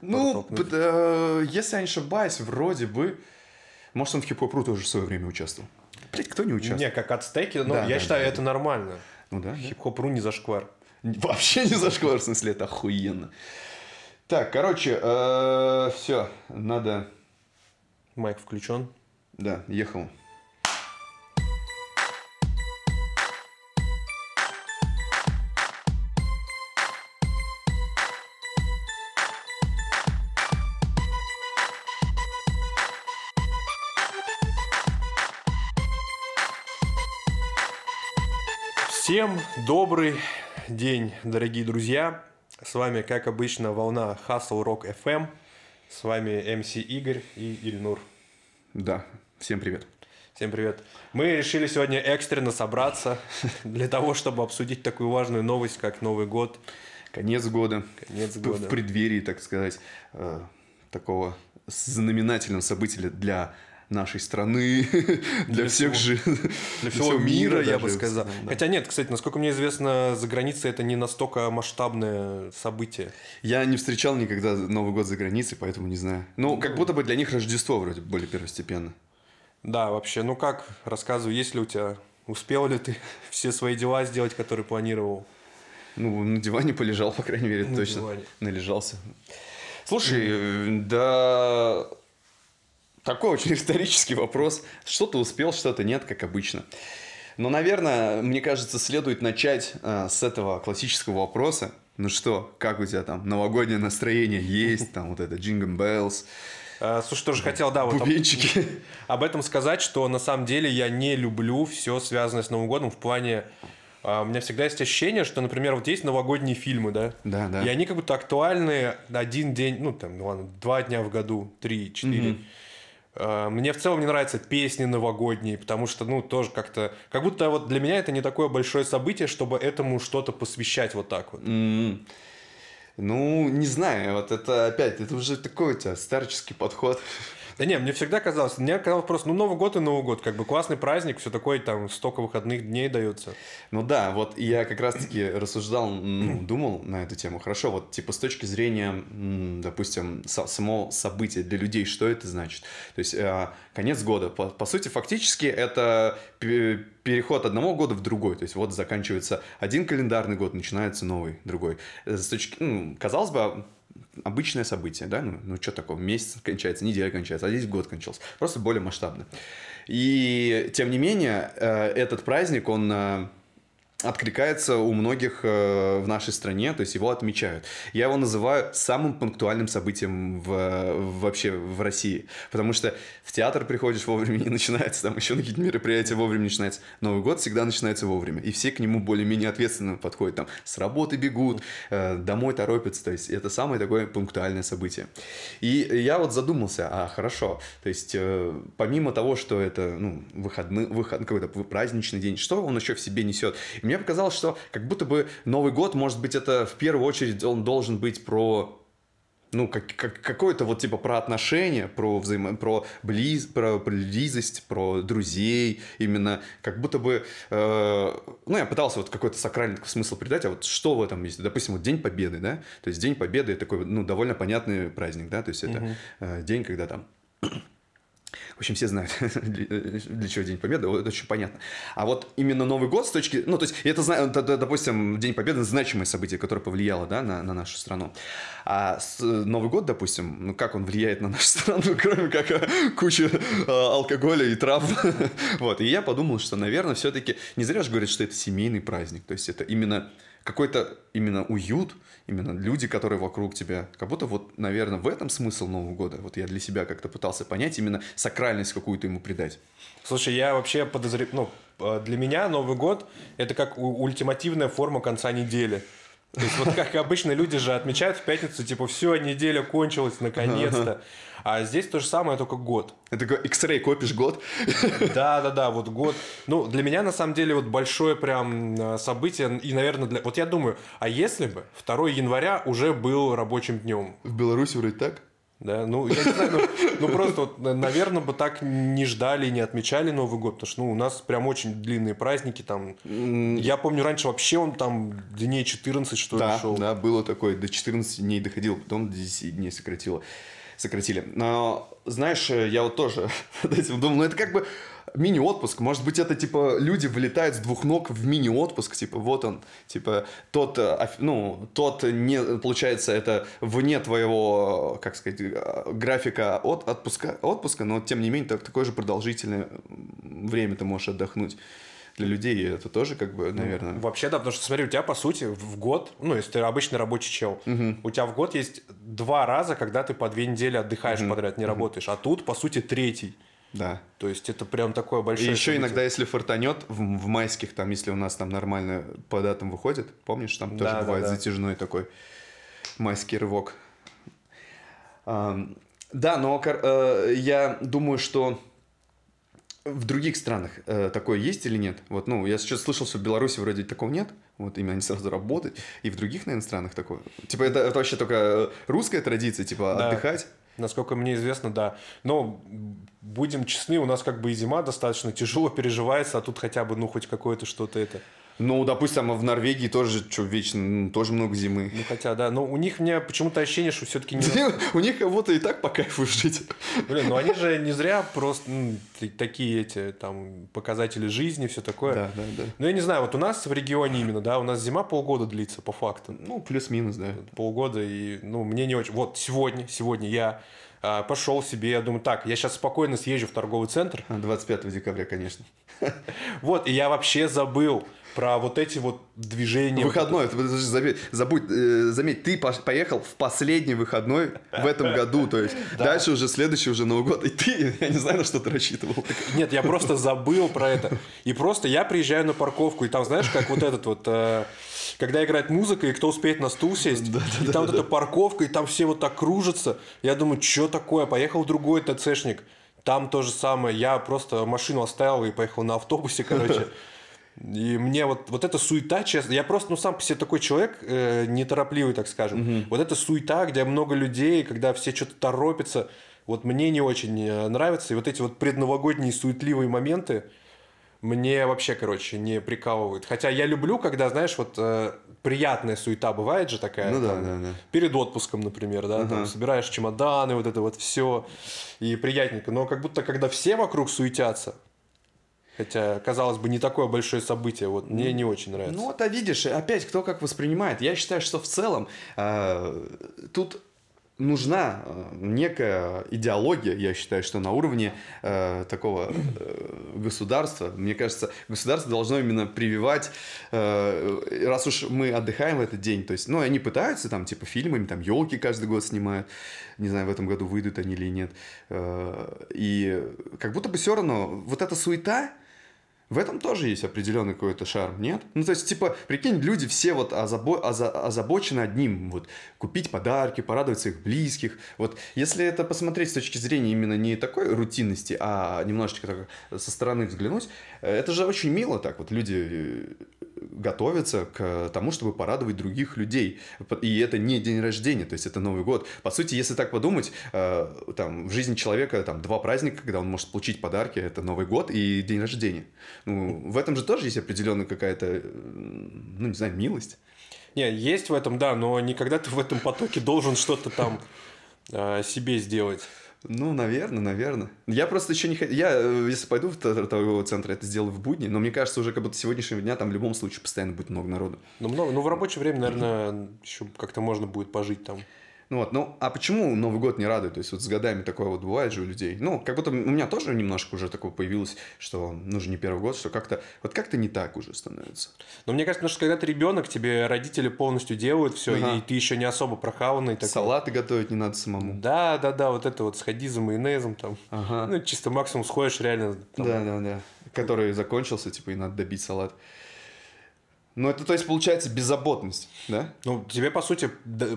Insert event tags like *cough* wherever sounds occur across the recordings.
Ну, э, если я не ошибаюсь, вроде бы... Может, он в хип-хоп тоже в свое время участвовал. Блять, кто не участвовал? Не, как ацтеки, но Да, я да, считаю, да, это нормально. Ну да, да. Хип-хоп.ру не зашквар. Вообще не зашквар, в смысле, это охуенно. Так, короче, все, надо... Майк включен. Да, ехал. Всем добрый день, дорогие друзья. С вами, как обычно, волна Hustle Rock FM. С вами МС Игорь и Ильнур. Да, всем привет. Всем привет. Мы решили сегодня экстренно собраться для того, чтобы обсудить такую важную новость, как Новый год. Конец года. Конец В- года. В преддверии, так сказать, э, такого знаменательного события для нашей страны, *laughs* для всех же... Для всего мира, я бы сказал. Да. Хотя нет, кстати, насколько мне известно, за границей это не настолько масштабное событие. Я не встречал никогда Новый год за границей, поэтому не знаю. Ну, как будто бы для них Рождество вроде более первостепенно. Да, вообще, ну как, рассказывай, есть ли у тебя, успел ли ты *laughs* все свои дела сделать, которые планировал? Ну, на диване полежал, по крайней мере, На точно. диване. Належался. Слушай, э, да... Такой очень риторический вопрос. Что-то успел, что-то нет, как обычно. Но, наверное, мне кажется, следует начать э, с этого классического вопроса. Ну что, как у тебя там новогоднее настроение есть? Там вот это Jingle Bells, А, слушай, тоже хотел, да, вот об, бубенчики. об этом сказать, что на самом деле я не люблю все связанное с Новым годом в плане... а, у меня всегда есть ощущение, что, например, вот есть новогодние фильмы, да? Да, да. И они как будто актуальны один день, ну там, ладно, два дня в году, три, четыре. А, Мне в целом не нравятся песни новогодние, потому что, ну, тоже как-то... Как будто вот для меня это не такое большое событие, чтобы этому что-то посвящать вот так вот. М. Ну, не знаю, вот это опять, это уже такой у тебя старческий подход. Да не, мне всегда казалось, мне казалось просто, ну, Новый год и Новый год, как бы классный праздник, все такое, там, столько выходных дней дается. Ну да, вот я как раз-таки рассуждал, ну, думал на эту тему. Хорошо, вот типа с точки зрения, допустим, со- само события для людей, что это значит? То есть э, конец года, по, по сути, фактически это пе- переход одного года в другой. То есть вот заканчивается один календарный год, начинается новый, другой. Э, С точки, ну, казалось бы, обычное событие, да, ну, ну что такого, месяц кончается, неделя кончается, а здесь год кончался, просто более масштабно. И тем не менее, э, этот праздник, он э, откликается у многих э, в нашей стране, то есть его отмечают. Я его называю самым пунктуальным событием в, вообще в России, потому что в театр приходишь вовремя не начинается, там еще какие-то мероприятия вовремя начинается. Новый год всегда начинается вовремя, и все к нему более-менее ответственно подходят, там с работы бегут, э, домой торопятся, то есть это самое такое пунктуальное событие. И я вот задумался, а хорошо, то есть э, помимо того, что это ну, выходный, выход, какой-то праздничный день, что он еще в себе несет? И мне показалось, что как будто бы Новый год, может быть, это в первую очередь он должен быть про ну, как, как, какое-то вот типа про отношения, про взаимо... про, близ... про близость, про друзей, именно как будто бы, э, ну, я пытался вот какой-то сакральный смысл придать, а вот что в этом есть? Допустим, вот День Победы, да? То есть День Победы такой, ну, довольно понятный праздник, да? То есть это э, день, когда там общем, все знают, *laughs* для чего День Победы, это очень понятно. А вот именно Новый год с точки... Ну, то есть, это, допустим, День Победы – значимое событие, которое повлияло, да, на, на нашу страну. А Новый год, допустим, ну, как он влияет на нашу *laughs* страну, кроме как э, куча э, алкоголя и трав. *laughs* Вот, и я подумал, что, наверное, все-таки не зря же говорят, что это семейный праздник. То есть, это именно какой-то именно уют, именно люди, которые вокруг тебя. Как будто вот, наверное, в этом смысл Нового года. Вот я для себя как-то пытался понять, именно сакральность какую-то ему придать. Слушай, я вообще подозреваю, ну, э, для меня Новый год – это как ультимативная форма конца недели. То есть вот как обычно люди же отмечают в пятницу, типа, все, неделя кончилась наконец-то. А здесь то же самое, только год. Это такой X-ray копишь год. Да, да, да, вот год. Ну, для меня на самом деле вот большое прям э, событие. И, наверное, для... вот я думаю, а если бы 2 января уже был рабочим днем? В Беларуси вроде так. Да, ну, я не знаю, ну, ну просто, вот, наверное, бы так не ждали, не отмечали Новый год, потому что, ну, у нас прям очень длинные праздники, там, я помню, раньше вообще он там дней 14, что да, ли, шел. Да, было такое, до 14 дней доходил, потом до 10 дней сократило, сократили. Но, знаешь, я вот тоже *laughs* над этим думал, ну, это как бы мини-отпуск. Может быть, это, типа, люди вылетают с двух ног в мини-отпуск. Типа, вот он, типа, тот, э, ну, тот, не, получается, это вне твоего, как сказать, э, графика от отпуска, отпуска, но, тем не менее, так, такое же продолжительное время ты можешь отдохнуть для людей это тоже как бы, наверное. Ну, вообще, да, потому что смотри, у тебя по сути в год, ну, если ты обычный рабочий чел, угу. у тебя в год есть два раза, когда ты по две недели отдыхаешь угу. подряд, не угу. работаешь, а тут по сути третий. Да. То есть это прям такое большое. И еще событие. иногда, если фортанет в, в майских, там, если у нас там нормально по датам выходит, помнишь, там тоже да, бывает да, да. затяжной такой майский рывок. А, да, но э, я думаю, что в других странах э, такое есть или нет? Вот, ну, я сейчас слышал, что в Беларуси вроде такого нет. Вот именно они сразу работают. И в других, наверное, странах такое. Типа, это, это вообще только русская традиция, типа, да. отдыхать. Насколько мне известно, да. Но будем честны, у нас как бы и зима достаточно тяжело переживается, а тут хотя бы, ну, хоть какое-то что-то это. Ну, допустим, в Норвегии тоже, что, вечно, ну, тоже много зимы. Ну, хотя, да. Но у них мне почему-то ощущение, что все-таки не... *laughs* У них кого-то и так по кайфу жить. Блин, ну они же не зря просто ну, такие эти, там, показатели жизни, все такое. Да, да, да. Ну, я не знаю, вот у нас в регионе именно, да, у нас зима полгода длится, по факту. Ну, плюс-минус, да. Полгода, и, ну, мне не очень... Вот сегодня, сегодня я а, пошел себе, я думаю, так, я сейчас спокойно съезжу в торговый центр. 25 декабря, конечно. *laughs* Вот, и я вообще забыл про вот эти вот движения. Выходной, вот забудь, забудь э, заметь, ты поехал в последний выходной в этом году, то есть *laughs* да. дальше уже следующий уже Новый год, и ты, я не знаю, на что ты рассчитывал. Нет, я просто забыл про это. И просто я приезжаю на парковку, и там, знаешь, как вот этот вот... Э, когда играет музыка, и кто успеет на стул сесть, да, и там вот эта парковка, и там все вот так кружатся. Я думаю, что такое? Поехал другой ТЦшник. Там то же самое. Я просто машину оставил и поехал на автобусе, короче. И мне вот, вот эта суета, честно, я просто, ну, сам по себе такой человек, э, неторопливый, так скажем. Угу. Вот эта суета, где много людей, когда все что-то торопятся, вот мне не очень э, нравится. И вот эти вот предновогодние суетливые моменты, мне вообще, короче, не прикалывают. Хотя я люблю, когда, знаешь, вот э, приятная суета бывает же такая. Ну да, там, да, да. Перед отпуском, например, да, uh-huh. там собираешь чемоданы, вот это вот все. И приятненько. Но как будто, когда все вокруг суетятся, Хотя, казалось бы, не такое большое событие. Вот мне не очень нравится. Ну, вот, а видишь, опять кто как воспринимает. Я считаю, что в целом э, тут нужна э, некая идеология, я считаю, что на уровне э, такого э, государства, мне кажется, государство должно именно прививать, э, раз уж мы отдыхаем в этот день, то есть, ну, они пытаются там, типа, фильмами, там, елки каждый год снимают, не знаю, в этом году выйдут они или нет, э, и как будто бы все равно вот эта суета, в этом тоже есть определенный какой-то шарм, нет? Ну, то есть, типа, прикинь, люди все вот озабо- оза- озабочены одним, вот, купить подарки, порадовать своих близких. Вот, если это посмотреть с точки зрения именно не такой рутинности, а немножечко так со стороны взглянуть, э, это же очень мило так, вот, люди э, готовятся к тому, чтобы порадовать других людей. И это не день рождения, то есть это Новый год. По сути, если так подумать, э, там, в жизни человека там два праздника, когда он может получить подарки, это Новый год и день рождения. Ну, в этом же тоже есть определенная какая-то, ну, не знаю, милость. Не, есть в этом, да, но никогда ты в этом потоке должен что-то там э, себе сделать. Ну, наверное, наверное. Я просто еще не хочу... Я, э, если пойду в торговый центр, это сделаю в будни, но мне кажется, уже как будто сегодняшнего дня там в любом случае постоянно будет много народу. Ну, много. Ну, в рабочее время, наверное, еще как-то можно будет пожить там. Ну вот, ну, а почему Новый год не радует? То есть, вот с годами такое вот бывает же у людей. Ну, как будто у меня тоже немножко уже такое появилось, что, ну, же не первый год, что как-то, вот как-то не так уже становится. Но мне кажется, что когда ты ребенок, тебе родители полностью делают все, ага. и ты еще не особо прохаванный. Такой. Салаты готовить не надо самому. Да, да, да, вот это вот сходи за майонезом там. Ага. Ну, чисто максимум сходишь реально. Там... Да, да, да. Который закончился, типа, и надо добить салат. Ну, это, то есть, получается, беззаботность, да? Ну, тебе, по сути,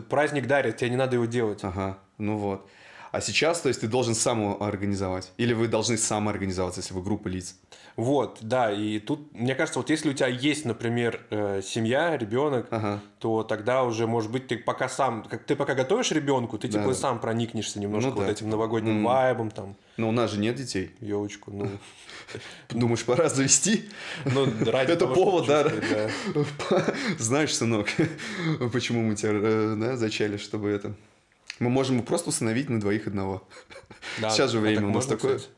праздник дарит, тебе не надо его делать. Ага, ну вот. А сейчас, то есть, ты должен сам организовать. Или вы должны сам организоваться, если вы группа лиц. Вот, да, и тут, мне кажется, вот если у тебя есть, например, э, семья, ребенок, Ага. то тогда уже, может быть, ты пока сам, как ты пока готовишь ребенку, ты Да, типа да. сам проникнешься немножко Ну вот да. этим новогодним Мгм. вайбом, там, Но у нас же нет детей. елочку, ну, *laughs* Думаешь, пора завести? ну, ради Это повод, да? *laughs* Знаешь, сынок, *laughs* почему мы тебя э, зачали, чтобы это... Мы можем просто установить на двоих одного. *laughs* Да, Сейчас же а время так у нас можно, такое. кстати?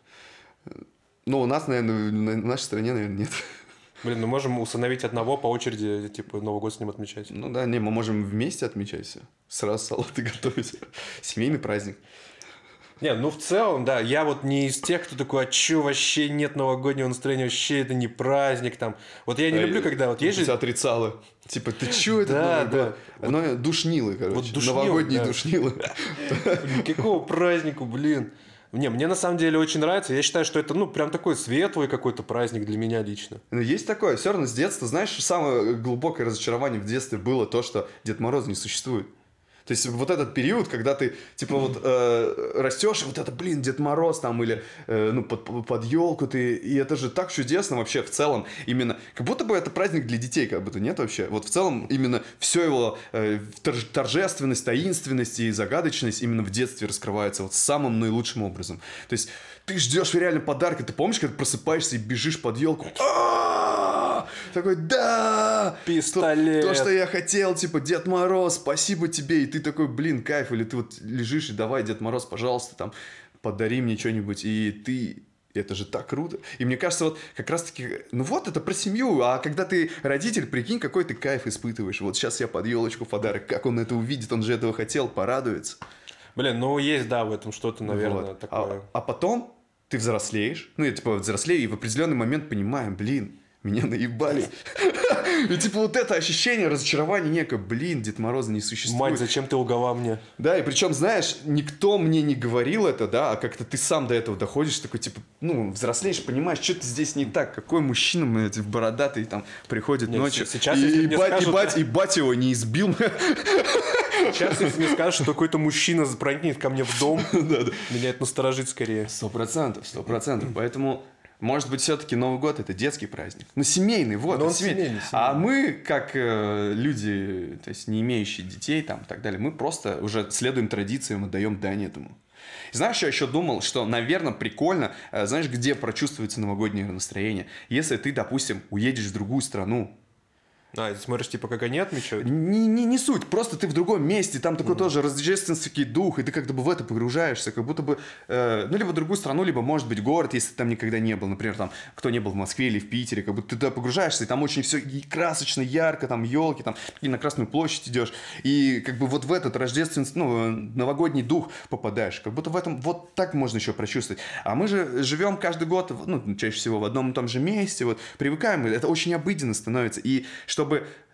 Но у нас, наверное, на нашей стране, наверное, нет. *laughs* Блин, ну можем установить одного по очереди, типа, Новый год с ним отмечать. Ну да, не, мы можем вместе отмечать все. Сразу салаты *laughs* готовить. Семейный праздник. Не, ну в целом, да, я вот не из тех, кто такой, а чё, вообще нет новогоднего настроения, вообще это не праздник там. Вот я не люблю, когда вот есть Есть же... отрицало. Типа, ты чё это Да, Новый да. год? Оно душнило, короче. Вот душнило, Новогодние да. душнило. Какого празднику, блин. Не, мне на самом деле очень нравится. Я считаю, что это, ну, прям такой светлый какой-то праздник для меня лично. Ну, есть такое, все равно с детства, знаешь, самое глубокое разочарование в детстве было то, что Дед Мороз не существует. То есть вот этот период, когда ты типа вот э, растешь, вот это, блин, Дед Мороз там или э, ну под, под елку ты, и это же так чудесно вообще в целом именно, как будто бы это праздник для детей, как будто нет вообще. Вот в целом именно все его э, торж- торжественность, таинственность и загадочность именно в детстве раскрывается вот самым наилучшим образом. То есть ты ждешь реально подарка, ты помнишь, когда просыпаешься и бежишь под елку, «А-а-а!» Такой, да, Пистолет. то, то, что я хотел, типа, Дед Мороз, спасибо тебе, и ты такой, блин, кайф, или ты вот лежишь и давай, Дед Мороз, пожалуйста, там, подари мне что-нибудь, и ты, это же так круто. И мне кажется, вот как раз-таки, ну вот, это про семью, а когда ты родитель, прикинь, какой ты кайф испытываешь. Вот сейчас я под елочку подарок, как он это увидит, он же этого хотел, порадуется. Блин, ну есть, да, в этом что-то, наверное, Вот. такое. А, а потом ты взрослеешь, ну, я типа взрослею, и в определенный момент понимаем, блин, меня наебали. *laughs* И типа вот это ощущение разочарования некое, блин, Дед Мороза не существует. Мать, зачем ты лгала мне? Да, и причем, знаешь, никто мне не говорил это, да, а как-то ты сам до этого доходишь, такой, типа, ну, взрослеешь, понимаешь, что-то здесь не так, какой мужчина, блядь, бородатый там приходит Нет, ночью, сейчас, и, и бать, скажут- и, бать, и бать его не избил. Сейчас, если мне скажешь, что какой-то мужчина проникнет ко мне в дом, *laughs* меня это насторожит скорее. Сто процентов, сто процентов. Поэтому, может быть, все-таки Новый год это детский праздник. Ну, семейный, вот. Ну, он семейный, А мы, как э, люди, то есть не имеющие детей там и так далее, мы просто уже следуем традициям и даем дань этому. И Знаешь, я еще думал, что, наверное, прикольно, э, знаешь, где прочувствуется новогоднее настроение? Если ты, допустим, уедешь в другую страну, А, ты смотришь, типа, как они отмечают? не, не, не суть, просто ты в другом месте, там такой тоже рождественский дух, и ты как-то бы в это погружаешься, как будто бы, э, ну, либо другую страну, либо, может быть, город, если ты там никогда не был, например, там, кто не был в Москве или в Питере, как будто ты туда погружаешься, и там очень все красочно, ярко, там, елки, там, и на Красную площадь идешь, и как бы вот в этот рождественский, ну, новогодний дух попадаешь, как будто в этом, вот так можно еще прочувствовать. А мы же живем каждый год, ну, чаще всего в одном и том же месте, вот, привыкаем, это очень обыденно становится, и чтобы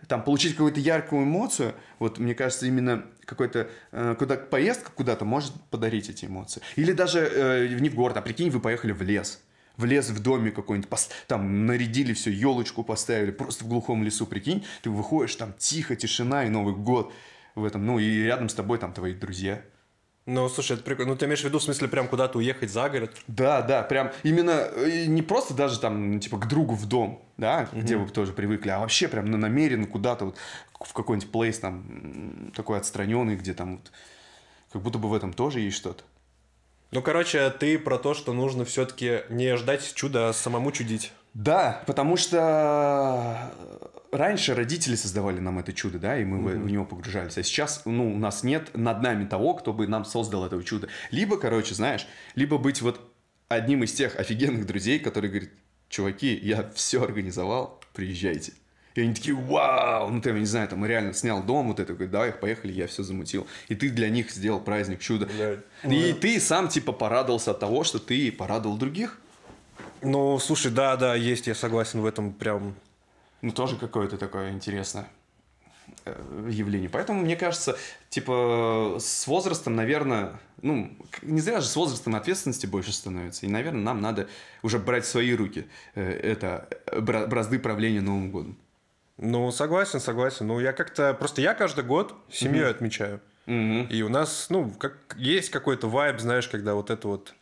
там получить какую-то яркую эмоцию, вот мне кажется, именно какой-то э, куда поездка куда-то может подарить эти эмоции. Или даже э, не в город, а прикинь, вы поехали в лес. В лес, в доме какой-нибудь, там нарядили все, елочку поставили, просто в глухом лесу, прикинь, ты выходишь, там тихо, тишина и Новый год в этом, ну и рядом с тобой там твои друзья. Ну, слушай, это прикольно. Ну, ты имеешь в виду, в смысле, прям куда-то уехать за город? Да, да, прям именно э, не просто даже там, ну, типа, к другу в дом, да, где вы тоже привыкли, а вообще прям ну, намеренно куда-то вот в какой-нибудь плейс там такой отстраненный, где там вот, как будто бы в этом тоже есть что-то. Ну, короче, ты про то, что нужно все-таки не ждать чуда, а самому чудить. Да, потому что раньше родители создавали нам это чудо, да, и мы в- в него погружались. А сейчас, ну, у нас нет над нами того, кто бы нам создал этого чуда. Либо, короче, знаешь, либо быть вот одним из тех офигенных друзей, который говорит, чуваки, я все организовал, приезжайте. И они такие, вау, ну, ты, я не знаю, там, реально снял дом, вот это, говорит, давай, поехали, я все замутил. И ты для них сделал праздник, чудо. Да. И ты сам, типа, порадовался от того, что ты порадовал других. Ну, слушай, да, да, есть, я согласен в этом прям. Ну, тоже какое-то такое интересное э, явление. Поэтому, мне кажется, типа, с возрастом, наверное, ну, не зря же с возрастом ответственности больше становится. И, наверное, нам надо уже брать в свои руки э, это э, бра- бразды правления Новым годом. Ну, согласен, согласен. Ну, я как-то... Просто я каждый год семьей отмечаю. Мгм. И у нас, ну, как есть какой-то вайб, знаешь, когда вот это вот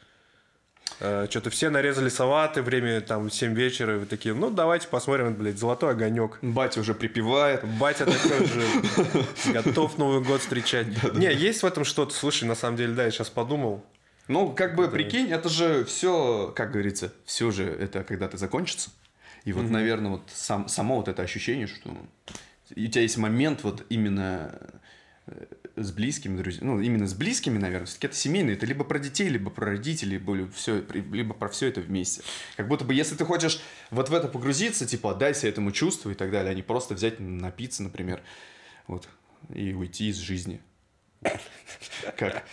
что-то все нарезали салаты, время там 7 вечера, и вы такие, ну, давайте посмотрим, блядь, золотой огонек. Батя уже припевает. Батя такой же *laughs* готов Новый год встречать. Не, есть в этом что-то, слушай, на самом деле, да, я сейчас подумал. Ну, как бы, прикинь, это же все, как говорится, все же это когда-то закончится. И вот, наверное, вот сам, само вот это ощущение, что у тебя есть момент вот именно э, с близкими друзьями, ну, именно с близкими, наверное, все-таки это семейное, это либо про детей, либо про родителей, либо, все, либо про все это вместе. Как будто бы, если ты хочешь вот в это погрузиться, типа, отдайся этому чувству и так далее, а не просто взять, напиться, например, вот, и уйти из жизни. Как?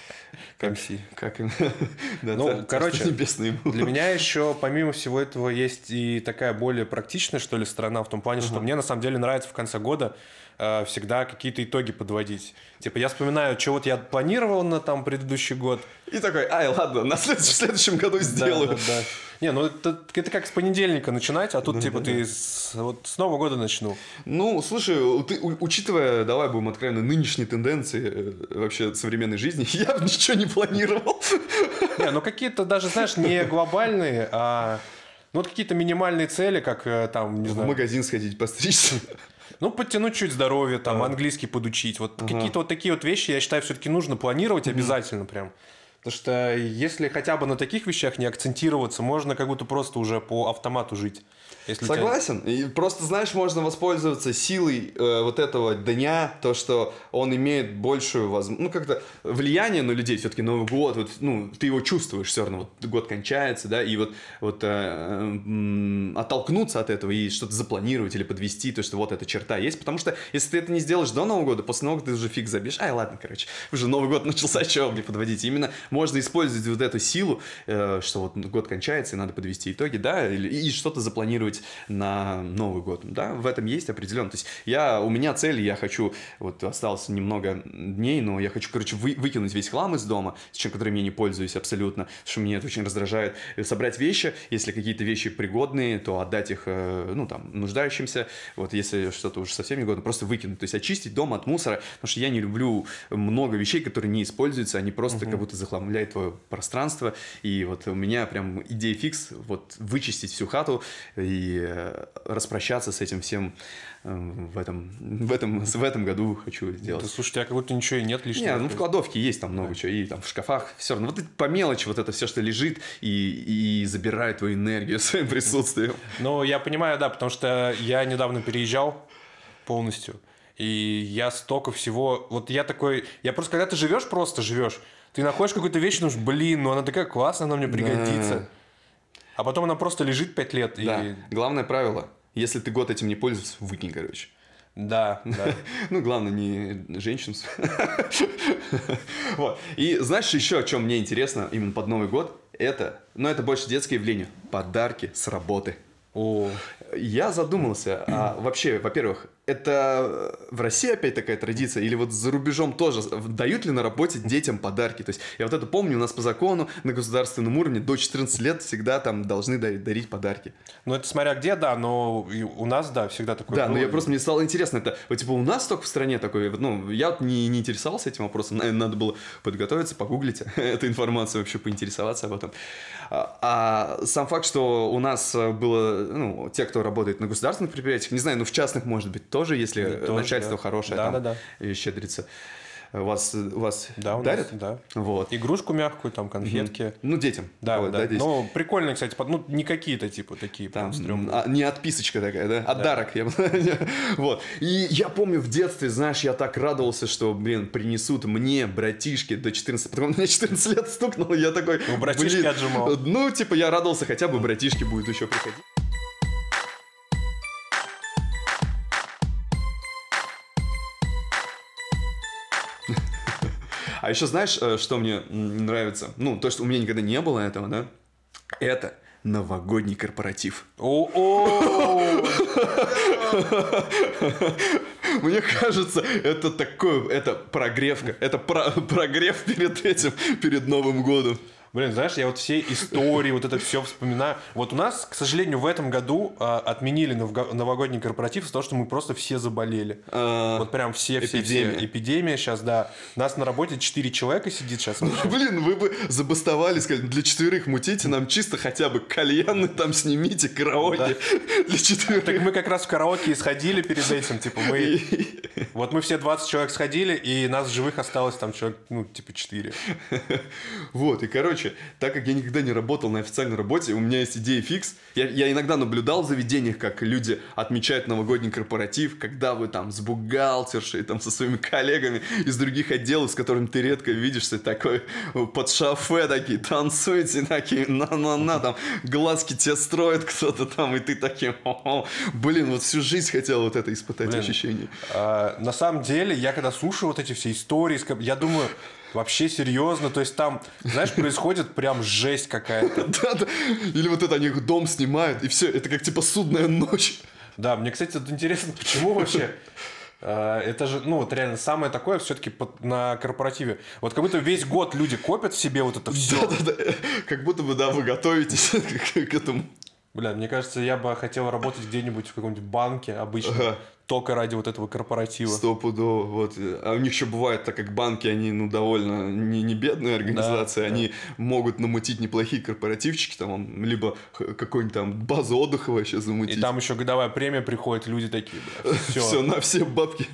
Как, MC. как *laughs* Ну, да, царство короче, небесное ему. Для меня еще, помимо всего этого, есть и такая более практичная, что ли, сторона, в том плане, что мне на самом деле нравится в конце года э, всегда какие-то итоги подводить. Типа, я вспоминаю, что вот я планировал на там предыдущий год. И такой, ай, ладно, на следующем, в следующем году сделаю. Да, да, да. Не, ну это, это как с понедельника начинать, а тут типа ты с, вот с Нового года начну. Ну, слушай, ты, у- учитывая, давай будем откровенны, нынешние тенденции э, вообще современной жизни, *laughs* я бы ничего не планировал. Не, ну какие-то даже, знаешь, не глобальные, а ну вот какие-то минимальные цели, как э, там, не В знаю, магазин сходить постричься. Ну, подтянуть чуть здоровье, там, английский подучить. Вот какие-то вот такие вот вещи, я считаю, все-таки нужно планировать обязательно прям. Потому что если хотя бы на таких вещах не акцентироваться, можно как будто просто уже по автомату жить. Если у тебя- Согласен. И просто, знаешь, можно воспользоваться силой э, вот этого дня, то, что он имеет большую возможность, ну, как-то влияние на людей, все-таки Новый год, вот, ну, ты его чувствуешь все равно, вот год кончается, да, и вот, вот э, оттолкнуться от этого и что-то запланировать или подвести, то, что вот эта черта есть, потому что если ты это не сделаешь до Нового года, после Нового года ты уже фиг забьешь, ай, ладно, короче, уже Новый год *laughs* начался, чего мне подводить, именно можно использовать вот эту силу, э, что вот год кончается, и надо подвести итоги, да, или, и что-то запланировать на Новый год, да, в этом есть определенно, то есть я, у меня цель, я хочу, вот осталось немного дней, но я хочу, короче, вы- выкинуть весь хлам из дома, с чем, которым я не пользуюсь абсолютно, что меня это очень раздражает, э, собрать вещи, если какие-то вещи пригодные, то отдать их, э, ну, там, нуждающимся, вот, если что-то уже совсем не годно, просто выкинуть, то есть очистить дом от мусора, потому что я не люблю много вещей, которые не используются, они просто как будто захламляют твое пространство, и вот у меня прям идея фикс, вот, вычистить всю хату и э, распрощаться с этим всем э, в этом, *laughs* в этом, в этом году хочу сделать. Да, слушай, у тебя как будто ничего и нет Не, лишнего. ну в кладовке есть там много чего, и там в шкафах все равно. Вот это по мелочи вот это все, что лежит, и, и забирает твою энергию *laughs* своим присутствием. Ну, я понимаю, да, потому что я недавно переезжал полностью. И я столько всего... Вот я такой... Я просто, когда ты живешь, просто живешь, ты находишь какую-то вещь, думаешь, блин, ну она такая классная, она мне пригодится. А потом она просто лежит пять лет. Да. И... Главное правило, если ты год этим не пользуешься, выкинь, короче. Да, да. *laughs* Ну, главное, не женщину. *laughs* Вот. И знаешь, еще о чем мне интересно именно под Новый год? Это, ну, это больше детское явление. Подарки с работы. О, Я задумался, а вообще, во-первых, это в России опять такая традиция, или вот за рубежом тоже дают ли на работе детям подарки? То есть я вот это помню, у нас по закону на государственном уровне до 14 лет всегда там должны дарить, дарить подарки. ну это смотря где, да, но у нас, да, всегда такое Да, но было. я просто мне стало интересно, это вот типа у нас только в стране такое, ну я вот не, не интересовался этим вопросом, наверное, надо было подготовиться, погуглить *laughs* эту информацию, вообще поинтересоваться об этом. А, а сам факт, что у нас было, ну, те, кто работает на государственных предприятиях, не знаю, ну в частных, может быть, тоже, если Тоже, начальство да. хорошее, Да, там, да, и щедрится. Вас, вас Да, дарят? нас, да. Вот. Игрушку мягкую, там, конфетки. Ну, детям. Да, Вот, да. здесь. Ну, прикольно, кстати, под- ну, не какие-то, типа, такие Там, прям стрёмные. а, не отписочка такая, да? Отдарок. я бы- *laughs* вот. И я помню в детстве, знаешь, я так радовался, что, блин, принесут мне, братишки, до 14... Потом мне 14 лет стукнуло, я такой... Ну, братишки блин, отжимал. Ну, типа, я радовался, хотя бы братишки будут еще приходить. А еще знаешь, э, что мне нравится? Ну, то, что у меня никогда не было этого, да? Это новогодний корпоратив. О-о! Мне кажется, это такой, это прогревка, это про- прогрев перед этим, перед Новым годом. Блин, знаешь, я вот все истории, вот это все вспоминаю. Вот у нас, к сожалению, в этом году а, отменили новогодний корпоратив из-за того, что мы просто все заболели. А, Вот прям все, все, эпидемия. все. Эпидемия сейчас, да. Нас на работе 4 человека сидит сейчас. Блин, вы бы забастовали, сказали, для четверых мутите, нам чисто хотя бы кальяны там снимите, караоке *laughs* для четверых. Так мы как раз в караоке и сходили перед этим, типа мы... Вот мы все 20 человек сходили, и нас живых осталось там человек, ну, типа 4. *laughs* Вот, и короче, так как я никогда не работал на официальной работе, у меня есть идея фикс. Я, я иногда наблюдал в заведениях, как люди отмечают новогодний корпоратив, когда вы там с бухгалтершей, там со своими коллегами из других отделов, с которыми ты редко видишься, такой под шафе такие, танцуете такие, на-на-на, там глазки тебе строит кто-то там, и ты таким, «О-о». блин, вот всю жизнь хотел вот это испытать Блин. ощущение. А, на самом деле, я когда слушаю вот эти все истории, я думаю, вообще серьезно, то есть там, знаешь, происходит прям жесть какая-то. *laughs* Да-да. Или вот это они дом снимают, и все, это как типа судная ночь. Да, мне, кстати, вот интересно, почему вообще... а, Это же, ну, вот реально самое такое все-таки на корпоративе. Вот как будто весь год люди копят в себе вот это все. Да-да-да. Как будто бы, да, вы готовитесь *laughs* к, к этому. Бля, мне кажется, я бы хотел работать где-нибудь в каком-нибудь банке обычно, Ага. Только ради вот этого корпоратива. Стопудово. Вот. А у них еще бывает, так как банки, они, ну, довольно не, не бедные организации, Да, они могут намутить неплохие корпоративчики, там, либо какой-нибудь там базу отдыха вообще замутить. И там еще годовая премия приходит, люди такие, бля, все. *laughs* Все, на все бабки.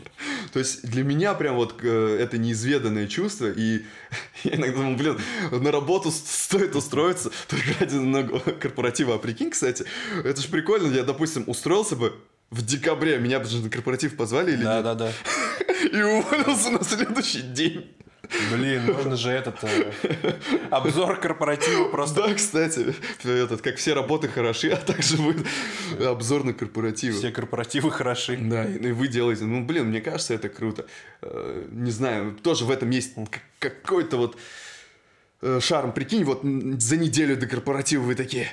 То есть для меня прям вот э, это неизведанное чувство, и *laughs* я иногда думаю, блин, на работу стоит устроиться *laughs* только ради корпоратива. А прикинь, кстати, это же прикольно, я, допустим, устроился бы в декабре, меня бы же на корпоратив позвали или Да, нет, да, да. *laughs* и уволился на следующий день. Блин, можно же этот э, обзор корпоратива просто. Да, кстати, этот, как все работы хороши, а также будет обзор на корпоративы. Все корпоративы хороши. Да, и вы делаете. Ну, блин, мне кажется, это круто. Э, Не знаю, тоже в этом есть какой-то вот э, шарм. Прикинь, вот за неделю до корпоратива вы такие...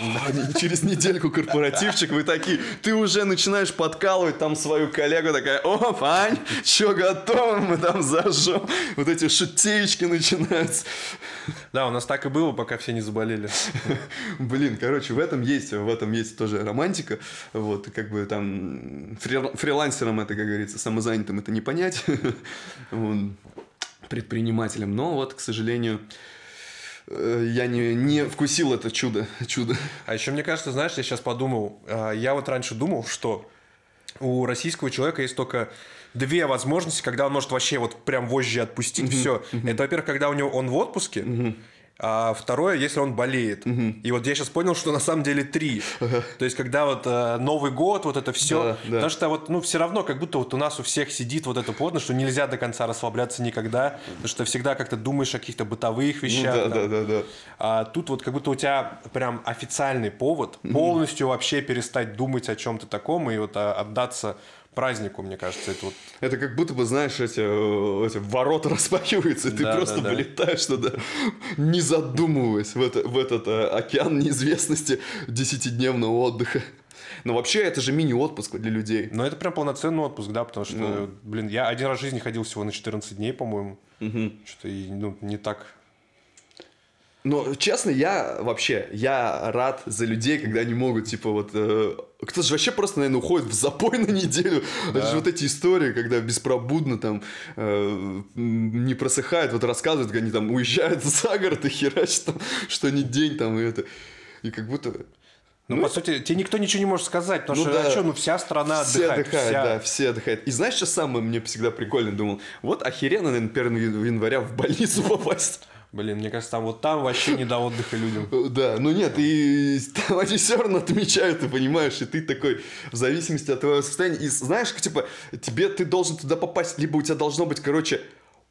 «О, Через недельку корпоративчик, вы такие, ты уже начинаешь подкалывать там свою коллегу, такая, о, Фань, что готово, мы там зажжем. Вот эти шутеечки начинаются. Да, у нас так и было, пока все не заболели. Блин, короче, в этом есть, в этом есть тоже романтика. Вот, как бы там фри- фрилансерам это, как говорится, самозанятым это не понять. *laughs* Вот, предпринимателям. Но вот, к сожалению, я не, не вкусил это чудо. чудо. А еще мне кажется, знаешь, я сейчас подумал, а, я вот раньше думал, что у российского человека есть только две возможности, когда он может вообще вот прям вожжи отпустить, все. Это, во-первых, когда у него он в отпуске, а второе, если он болеет. И вот я сейчас понял, что на самом деле три. То есть, когда вот э, Новый год, вот это все. Да, да. Потому что вот, ну, все равно, как будто вот у нас у всех сидит вот это плотно, что нельзя до конца расслабляться никогда, потому что всегда как-то думаешь о каких-то бытовых Ну вещах. да, там. да, да, да. А тут вот как будто у тебя прям официальный повод полностью вообще перестать думать о чем-то таком и вот а, отдаться празднику, мне кажется, это вот Это как будто бы, знаешь, эти, э, эти ворота *laughs* распахиваются, и ты Да, просто да, вылетаешь туда, *laughs* не задумываясь в, это, в этот э, океан неизвестности десятидневного отдыха. Но вообще это же мини-отпуск для людей. Но это прям полноценный отпуск, да, потому что, Ну. блин, я один раз в жизни ходил всего на 14 дней, по-моему. Что-то и, ну, не так. Но, честно, я вообще, я рад за людей, когда они могут, типа, вот... э, кто-то же вообще просто, наверное, уходит в запой *laughs* на неделю. Это же вот эти истории, когда беспробудно там э, не просыхает, вот рассказывают, как они там уезжают *laughs* за город и херачат там, что ни день там, и это... И как будто... Ну, по сути, тебе никто ничего не может сказать, потому Ну что, да. а что, ну, вся страна Все отдыхает. отдыхают, вся. да, все отдыхают. И знаешь, что самое мне всегда прикольно думал? Вот охеренно, наверное, 1 января в больницу *laughs* попасть. Блин, мне кажется, там вот там вообще не до отдыха людям. *laughs* Да, ну нет, и там они все равно отмечают, ты понимаешь, и ты такой, в зависимости от твоего состояния, и знаешь, типа, тебе ты должен туда попасть, либо у тебя должно быть, короче,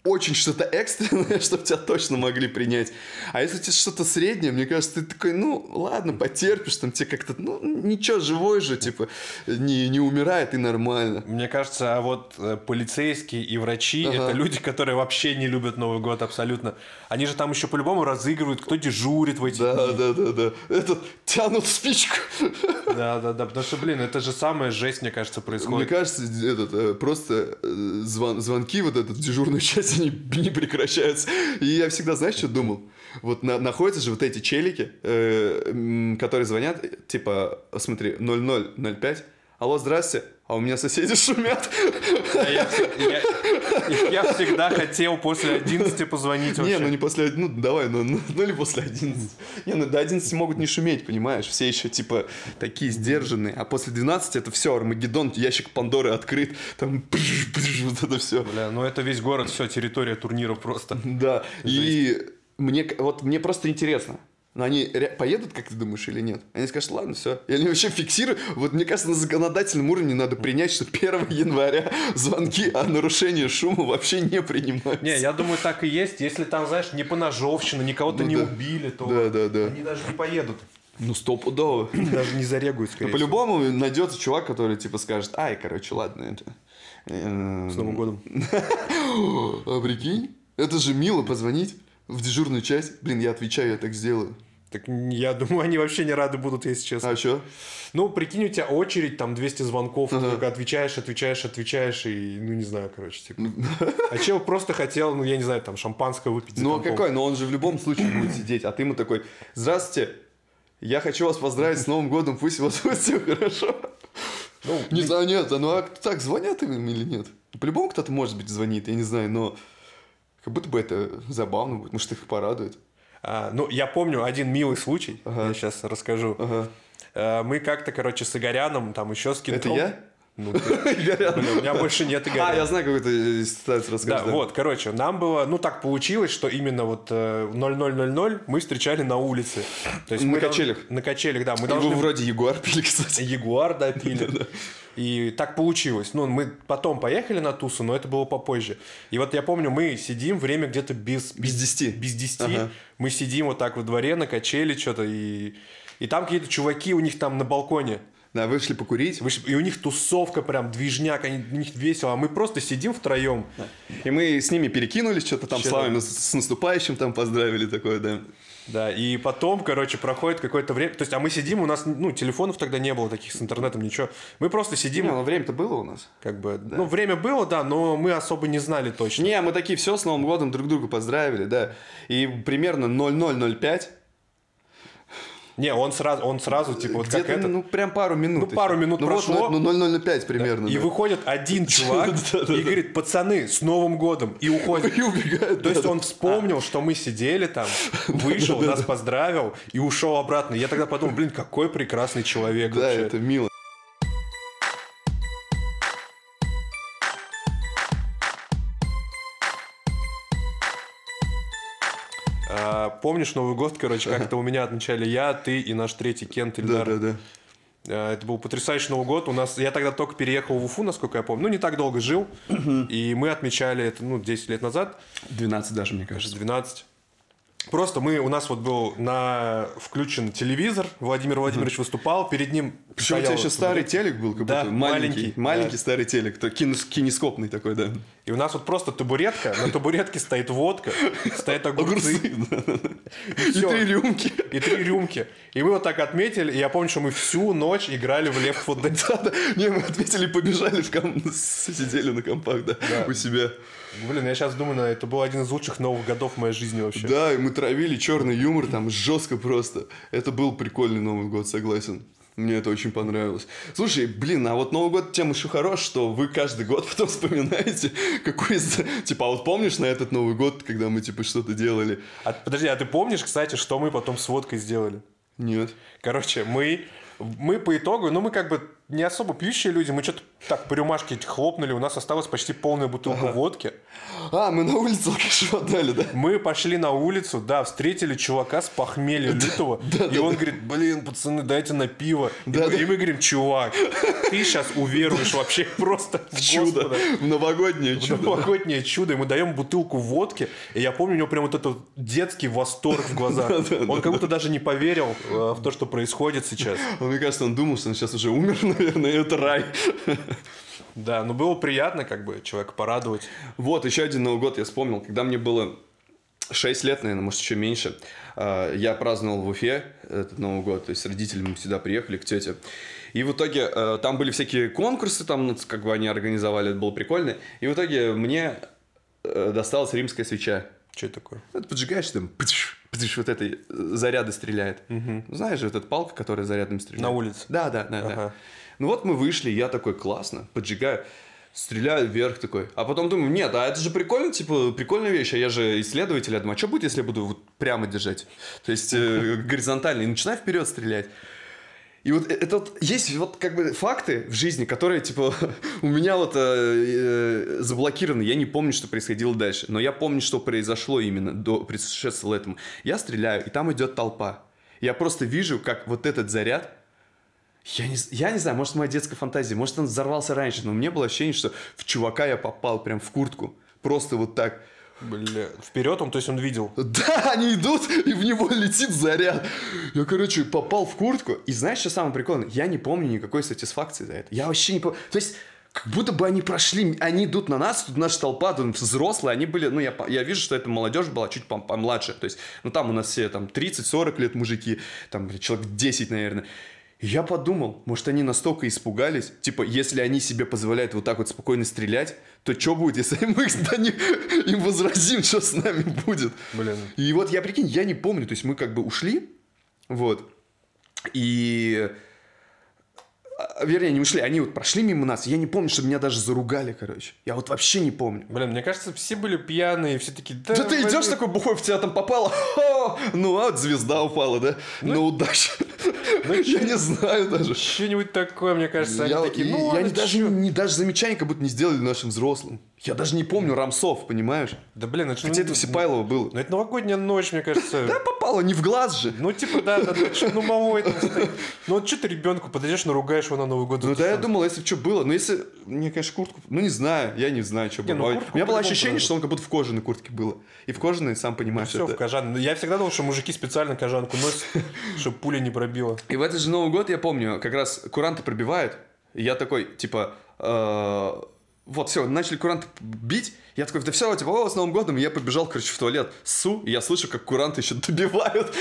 очень что-то экстренное, *laughs* чтобы тебя точно могли принять. А если у тебя что-то среднее, мне кажется, ты такой, ну, ладно, потерпишь, там тебе как-то, ну, ничего, живой же, типа, не, не умирает и нормально. Мне кажется, а вот э, полицейские и врачи Ага. это люди, которые вообще не любят Новый год абсолютно. Они же там еще по-любому разыгрывают, кто дежурит в эти Да, дни. да, да, да. Этот тянут спичку. *laughs* Да, да, да. Потому что, блин, это же самая жесть, мне кажется, Мне происходит. кажется, этот, э, просто э, звон- звонки вот этот дежурную *laughs* часть *laughs* блядь, они не прекращаются. И я всегда, знаешь, что думал? Вот на, находятся же вот эти челики, э, которые звонят, типа, смотри, 0005, алло, здрасте, а у меня соседи шумят. Я, я, я всегда хотел после 11 позвонить вообще. Не, ну не после, ну давай, ну, ну, ну или после 11. Не, ну до 11 могут не шуметь, понимаешь, все еще типа такие сдержанные, а после 12 это все, Армагеддон, ящик Пандоры открыт, там вот это все. Бля, ну это весь город, все, территория турниров просто. Да, и мне, вот мне просто интересно, но они поедут, как ты думаешь, или нет? Они скажут, ладно, все. И они вообще фиксируют. Вот мне кажется, на законодательном уровне надо принять, что 1 января звонки о нарушении шума вообще не принимаются. Не, я думаю, так и есть. Если там, знаешь, не поножовщина, никого-то ну, не да. убили, то да, да, да. они даже не поедут. Ну, стопудово. *clears throat* Даже не зарегают, скорее ну, По-любому найдется чувак, который, типа, скажет, ай, короче, ладно, это... С Новым годом. *laughs* А прикинь, это же мило позвонить в дежурную часть. Блин, я отвечаю, я так сделаю. Так я думаю, они вообще не рады будут, если честно. А что? Ну, прикинь, у тебя очередь, там 200 звонков, ага. ты только отвечаешь, отвечаешь, отвечаешь, и, ну, не знаю, короче, типа. А чел просто хотел, ну, я не знаю, там, шампанское выпить. Ну, а какой? Но он же в любом случае будет *clears throat* сидеть, а ты ему такой, здравствуйте, я хочу вас поздравить с Новым годом, пусть у вас будет все хорошо. Ну, не знаю, нет, ну а так звонят им или нет? По-любому кто-то, может быть, звонит, я не знаю, но как будто бы это забавно будет, может, их порадует. А, ну, я помню один милый случай, ага. я сейчас расскажу. Ага. А, мы как-то, короче, с Игоряном, там еще с кентром... Это я? Ну, *laughs* Игорян. Блин, у меня больше нет Игоряна. А, я знаю, какую-то ситуацию расскажи. Да, да, вот, короче, нам было, ну, так получилось, что именно вот 0000 э, мы встречали на улице. То есть на мы качелях? На качелях, да. Мы должны... Вы вроде Ягуар пили, кстати. Ягуар, да, пили. *laughs* И так получилось. Ну, мы потом поехали на тусу, но это было попозже. И вот я помню, мы сидим, время где-то без... Без десяти. Без десяти. Ага. Мы сидим вот так во дворе на качели что-то, и... И там какие-то чуваки у них там на балконе. Да, вышли покурить. Вышли, и у них тусовка прям, движняк, они, у них весело, а мы просто сидим втроем. И мы с ними перекинулись, что-то там что с с наступающим там поздравили такое, да. Да, и потом, короче, проходит какое-то время. То есть, а мы сидим, у нас, ну, телефонов тогда не было таких с интернетом, ничего. Мы просто сидим. Не, ну время-то было у нас. Как бы, да. ну, время было, да, но мы особо не знали точно. Не, мы такие, все, с Новым годом друг друга поздравили, да. И примерно 0005 не, он сразу, он сразу типа, вот как это... ну, прям пару минут. Ну, пару минут ну, прошло. Вот, ну, 005 примерно. И выходит один чувак *laughs* и говорит, пацаны, с Новым годом, и уходит. *laughs* И убегает. То есть он вспомнил, что мы сидели там, *laughs* вышел, нас поздравил и ушел обратно. Я тогда подумал, блин, какой прекрасный человек Да, это мило. Помнишь Новый год, короче, как-то у меня отмечали я, ты и наш третий Кент Ильдар. Да, да, да. А, это был потрясающий Новый год. У нас, я тогда только переехал в Уфу, насколько я помню. Ну, не так долго жил. И мы отмечали это, ну, 10 лет назад. 12 даже, мне кажется. 12. Просто мы, у нас вот был на включен телевизор, Владимир Владимирович выступал, перед ним Причем у тебя еще старый телек был, как да, будто маленький, маленький, маленький да. старый телек, то кинескопный такой, да. И у нас вот просто табуретка, на табуретке стоит водка, стоят огурцы. И три рюмки. И три рюмки. И мы вот так отметили, и я помню, что мы всю ночь играли в Left 4 Dead. Да, да. Не, мы отметили, побежали сидели на компах, да, у себя. Блин, я сейчас думаю, это был один из лучших новых годов в моей жизни вообще. Да, и мы травили черный юмор там жестко просто. Это был прикольный Новый год, согласен. Мне это очень понравилось. Слушай, блин, а вот Новый год тем еще хорош, что вы каждый год *laughs* потом вспоминаете, какой из... Типа, а вот помнишь на этот Новый год, когда мы, типа, что-то делали? А, подожди, а ты помнишь, кстати, что мы потом с водкой сделали? Нет. Короче, мы, мы по итогу, ну, мы как бы не особо пьющие люди, мы что-то так по рюмашке хлопнули, у нас осталась почти полная бутылка ага. водки. А, мы на улице алкашу отдали, да? Мы пошли на улицу, да, встретили чувака с похмелья лютого, и он говорит, блин, пацаны, дайте на пиво. И мы говорим, чувак, ты сейчас уверуешь вообще просто в чудо, в новогоднее чудо. В новогоднее чудо, и мы даем бутылку водки, и я помню, у него прям вот этот детский восторг в глазах. *laughs* Он как будто даже не поверил э, в то, что происходит сейчас. Мне кажется, он думал, что он сейчас уже умер, *laughs* наверное, это рай. Да, но было приятно как бы человека порадовать. Вот, еще один Новый год я вспомнил, когда мне было 6 лет, наверное, может, еще меньше. А, я праздновал в Уфе этот Новый год, то есть с родителями сюда приехали к тете. И в итоге э, там были всякие конкурсы, там, ну, как бы они организовали, это было прикольно. И в итоге мне э, досталась римская свеча. Что это такое? Это поджигаешь, там, пыш, пыш, вот этой э, заряды стреляет. Ну, Знаешь же, вот эта палка, которая зарядом стреляет. На улице? Да, да, да, да. Ну вот мы вышли, я такой, классно, поджигаю, стреляю вверх такой. А потом думаю, нет, а это же прикольно, типа, прикольная вещь, а я же исследователь, я думаю, а что будет, если я буду вот прямо держать? То есть э, *laughs* горизонтально, и начинаю вперед стрелять. И вот э- это вот есть вот как бы факты в жизни, которые типа *laughs* у меня вот э, э, заблокированы. Я не помню, что происходило дальше, но я помню, что произошло именно до предшествовало этому. Я стреляю, и там идет толпа. Я просто вижу, как вот этот заряд я не, я не знаю, может, моя детская фантазия, может, он взорвался раньше, но у меня было ощущение, что в чувака я попал прям в куртку. Просто вот так. Бля. Вперед он, то есть он видел. *laughs* Да, они идут, и в него летит заряд. Я, короче, попал в куртку. И знаешь, что самое прикольное? Я не помню никакой сатисфакции за это. Я вообще не помню. То есть, как будто бы они прошли, они идут на нас, тут наша толпа, тут взрослые, они были, ну, я, я вижу, что эта молодежь была чуть пом- помладше, то есть, ну, там у нас все, там, 30-40 лет мужики, там, человек 10, наверное. И я подумал, может, они настолько испугались, типа, если они себе позволяют вот так вот спокойно стрелять, то что будет, если *laughs* мы их на них, им возразим, что с нами будет? Блин. И вот я, прикинь, я не помню, то есть мы как бы ушли, вот, и... а, Вернее, не ушли, они вот прошли мимо нас, я не помню, что меня даже заругали, короче. Я вот вообще не помню. Блин, мне кажется, все были пьяные, все такие, да, Да ты блин». идешь такой бухой, в тебя там попало, *laughs* Хо! ну а вот звезда упала, да? Ну, Я не знаю даже. Что-нибудь такое, мне кажется, Я, они такие, ну я ладно, не, даже, чё?» не даже замечаний как будто не сделали нашим взрослым. Я даже не помню рамсов, понимаешь? Да блин, это Хотя ну, это Всепайлово было. Ну это новогодняя ночь, мне кажется. Да попало не в глаз же. Ну, типа, да, да, ну, малой там стоит. Ну, вот что ты ребенку подойдешь, наругаешь его на Новый год? Ну да, я думал, если бы что было. Но если... Мне, конечно, куртку... Ну, не знаю. Я не знаю, что было. ну, куртку У меня было ощущение, что он как будто в кожаной куртке было. И в кожаной, сам понимаешь, Все в это... кожан. Ну, Я всегда думал, что мужики специально кожанку носят, чтобы пуля не пробила. И в этот же Новый год, я помню, как раз куранты пробивают. И я такой, типа... э, Вот, все, начали куранты бить. Я такой, да все, типа, о, с Новым годом. И я побежал, короче, в туалет. Су, и я слышу, как куранты еще добивают.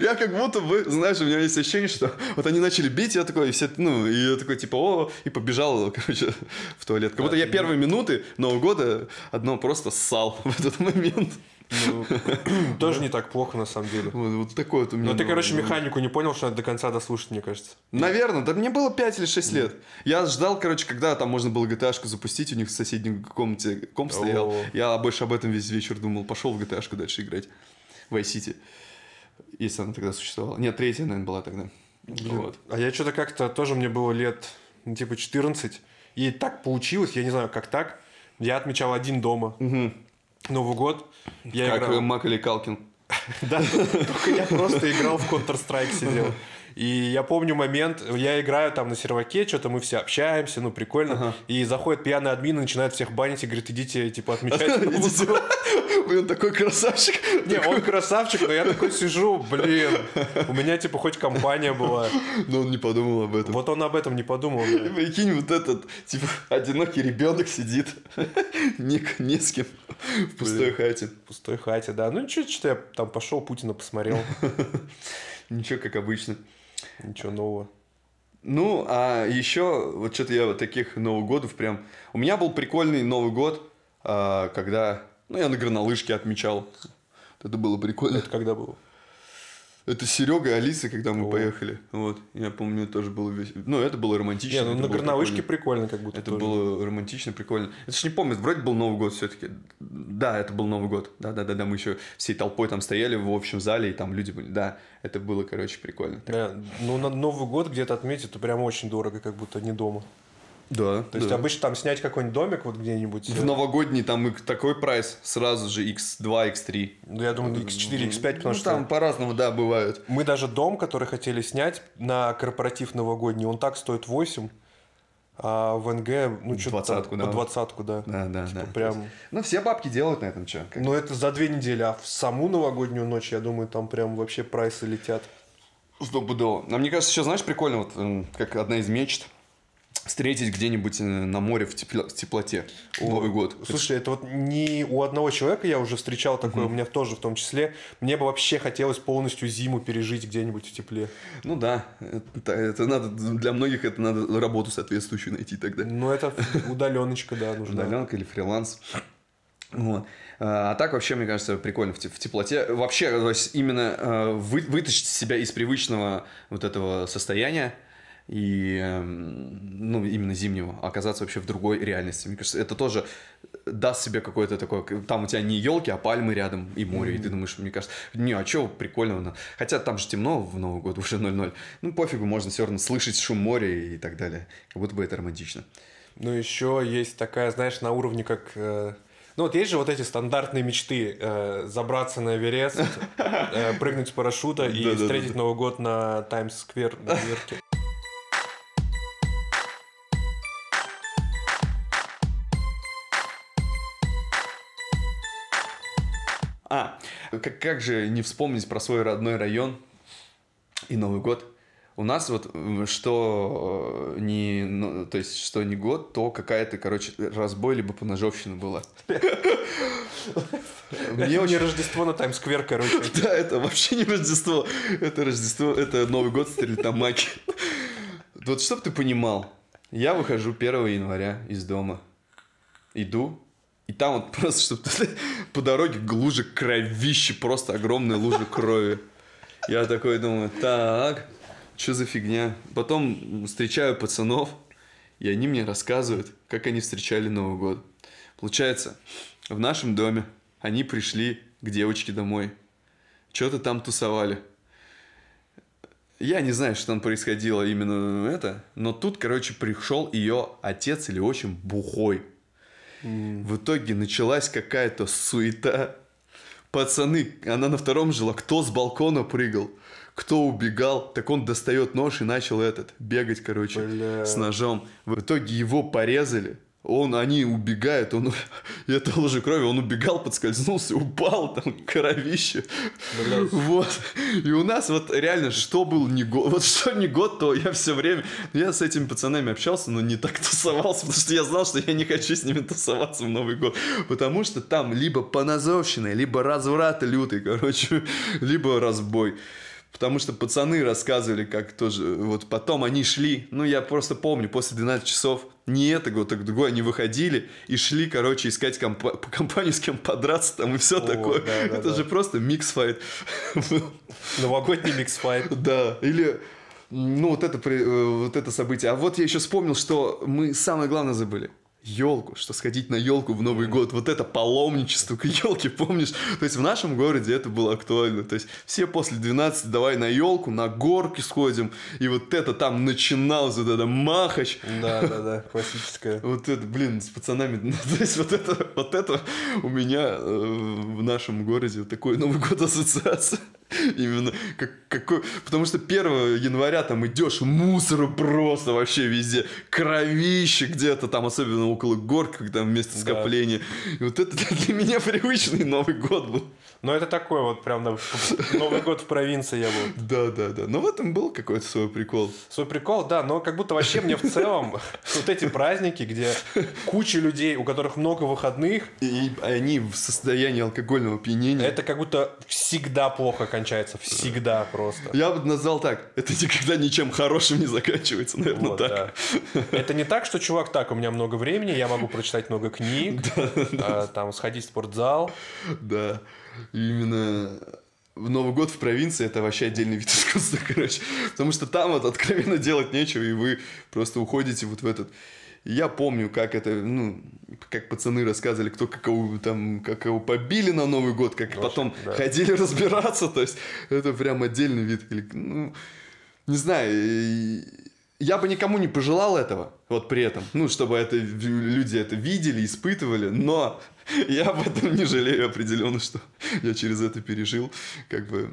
Я как будто бы, знаешь, у меня есть ощущение, что вот они начали бить, я такой, и все, ну, и я такой, типа, о, и побежал, короче, в туалет. Как будто я первые минуты Нового года одно просто ссал в этот момент. Ну, *coughs* тоже не так плохо, на самом деле. Вот, вот такой вот у меня. Но ты, Новый короче, механику не понял, что надо до конца дослушать, мне кажется. Наверное, да мне было 5 или 6 лет. Я ждал, короче, когда там можно было GTA-шку запустить, у них в соседней комнате комп стоял. Я больше об этом весь вечер думал, пошел в GTA-шку дальше играть. В Vice Если она тогда существовала. Нет, третья, наверное, была тогда. Вот. А я что-то как-то тоже мне было лет, ну, типа, 14. И так получилось, я не знаю, как так. Я отмечал один дома. Новый год. Я как играл. э, Макалей Калкин. *laughs* Да, только я просто играл в Counter-Strike сидел. И я помню момент, я играю там на серваке, что-то мы все общаемся, ну прикольно. И заходит пьяный админ и начинает всех банить и говорит, идите, типа, отмечать. *laughs* Новый Идите. год». Блин, такой красавчик. Не, он красавчик, но я такой сижу, блин, у меня типа хоть компания была. Но он не подумал об этом. Вот он об этом не подумал. И. Прикинь, вот этот, типа, одинокий ребенок сидит, не, не с кем, в пустой хате. В пустой хате, да. Ну ничего, что я там пошел, Путина посмотрел. *laughs* Ничего, как обычно. Ничего нового. Ну, а еще, вот что-то я вот таких Новых годов прям... У меня был прикольный Новый год, а, когда... Ну, я на горнолыжке отмечал. Это было прикольно. Это когда было? Это Серега и Алиса, когда мы О. поехали. Вот. Я помню, тоже было весело. Ну, это было романтично. Не, ну это на горнолыжке прикольно. прикольно как будто Это тоже. было романтично, прикольно. Это ж не помню, вроде был Новый год все-таки. Да, это был Новый год. Да, да, да, да. Мы еще всей толпой там стояли в общем зале, и там люди были. Да, это было, короче, прикольно. Да, ну на Новый год где-то отметить, это прям очень дорого, как будто не дома. Да. То есть обычно там снять какой-нибудь домик вот где-нибудь. В э, новогодний там такой прайс, сразу же x2, x3. Ну, я думаю, X4, X5, потому ну, что там по-разному, да, бывают. мы даже дом, который хотели снять на корпоратив новогодний, он так стоит 8, а в НГ, ну, что-то Двадцатку, да. по двадцатку, да. Да, да, да. Прям, Ну, все бабки делают на этом, что? ну, это за две недели, а в саму новогоднюю ночь, я думаю, там прям вообще прайсы летят. Стопудово. А мне кажется, еще, знаешь, прикольно, вот, как одна из мечт, встретить где-нибудь э, на море в, тепло- в теплоте в Новый год. Слушай, это вот не у одного человека я уже встречал такое, у меня тоже в том числе. Мне бы вообще хотелось полностью зиму пережить где-нибудь в тепле. Ну да, это, это надо, для многих это надо работу соответствующую найти тогда. Ну, это *laughs* удаленочка, да, нужна. Удаленка или фриланс. Вот. А а так вообще, мне кажется, прикольно в теплоте. Вообще, то есть именно э, вы- вытащить себя из привычного вот этого состояния и, эм, ну, именно зимнего, а оказаться вообще в другой реальности. Мне кажется, это тоже даст себе какое-то такое... Там у тебя не елки, а пальмы рядом и море. И ты думаешь, мне кажется, не, а что прикольного? ну?» Хотя там же темно в Новый год, уже 0-0. Ну, пофигу, можно все равно слышать шум моря и так далее. Как будто бы это романтично. Ну, еще есть такая, знаешь, на уровне как... э, Ну, вот есть же вот эти стандартные мечты. э, забраться на Эверест, э, прыгнуть с парашюта и *laughs* встретить Новый год на Таймс-сквер в Нью-Йорке. Как, как же не вспомнить про свой родной район и Новый год? У нас вот что э, не, ну, то есть что не год, то какая-то, короче, разбой либо поножовщина была. Мне Не очень... Рождество на Таймс-сквер, короче. *laughs* Да, это вообще не Рождество. Это Рождество, это Новый год Стрельтамаки. Вот чтоб ты понимал, я выхожу 1 января из дома, иду, и там вот *laughs* просто, чтобы ты по дороге лужа кровище, просто огромная лужа крови. Я такой думаю, так, что за фигня? Потом встречаю пацанов, и они мне рассказывают, как они встречали Новый год. Получается, в нашем доме они пришли к девочке домой. Что-то там тусовали. Я не знаю, что там происходило именно это, но тут, короче, пришел ее отец или отчим бухой. В итоге началась какая-то суета. Пацаны, она на втором жила, кто с балкона прыгал, кто убегал, так он достает нож и начал этот, бегать, короче, Бля. с ножом. В итоге его порезали, он, они убегают, он, это *laughs* лужа крови, он убегал, подскользнулся, упал, там *laughs* кровище. Блядь. Вот. И у нас вот реально, что был не год, вот что не год, то я все время, я с этими пацанами общался, но не так *laughs* тусовался, потому что я знал, что я не хочу с ними тусоваться в Новый год. Потому что там либо поножовщина, либо разврат лютый, короче, либо разбой. Потому что пацаны рассказывали, как тоже, вот потом они шли, ну я просто помню, после 12 часов, не это год, так другое, они выходили и шли, короче, искать компа- *laughs* компанию, с кем подраться там и все О, такое. да, да, это да. же просто микс-файт. *laughs* Новогодний микс-файт. *laughs* Да, или ну вот это, э, вот это событие. А вот я еще вспомнил, что мы самое главное забыли. Елку, что сходить на елку в Новый год, вот это паломничество к елке, *laughs* помнишь? То есть в нашем городе это было актуально. То есть все после 12 давай на елку, на горки сходим, и вот это там начиналось, вот это махач, Да, да, да, *laughs* классическая. вот это, блин, с пацанами. *laughs* Ну, то есть вот это, вот это у меня э, в нашем городе такой Новый год ассоциация. *laughs* Именно как, какой... Потому что 1 января там идешь, мусора просто вообще везде. Кровище где-то там, особенно около гор, когда Да. скопления. И вот это *laughs* для меня привычный Новый год был. Но это такой вот прям на- Новый год в провинции я был. Да, да, да. Но в этом был какой-то свой прикол. Свой прикол, да, но как будто вообще мне в целом вот эти праздники, где куча людей, у которых много выходных, И они в состоянии алкогольного опьянения. это как будто всегда плохо кончается. Всегда просто. Я бы назвал так. Это никогда ничем хорошим не заканчивается, наверное, Вот, так. да. Это не так, что, чувак, так, у меня много времени, я могу прочитать много книг, *laughs* а, там, сходить в спортзал. Да, именно в Новый год в провинции это вообще отдельный вид *laughs* искусства, короче. Потому что там вот откровенно делать нечего, и вы просто уходите вот в этот... И Я помню, как это, ну, как пацаны рассказывали, кто как кого там, как кого побили на Новый год, как Вообще, потом да. ходили *laughs* разбираться, то есть это прям отдельный вид. Или, Ну, не знаю, я бы никому не пожелал этого, вот при этом, ну, чтобы это люди это видели, испытывали, но *laughs* я об этом не жалею определенно, что я через это пережил, как бы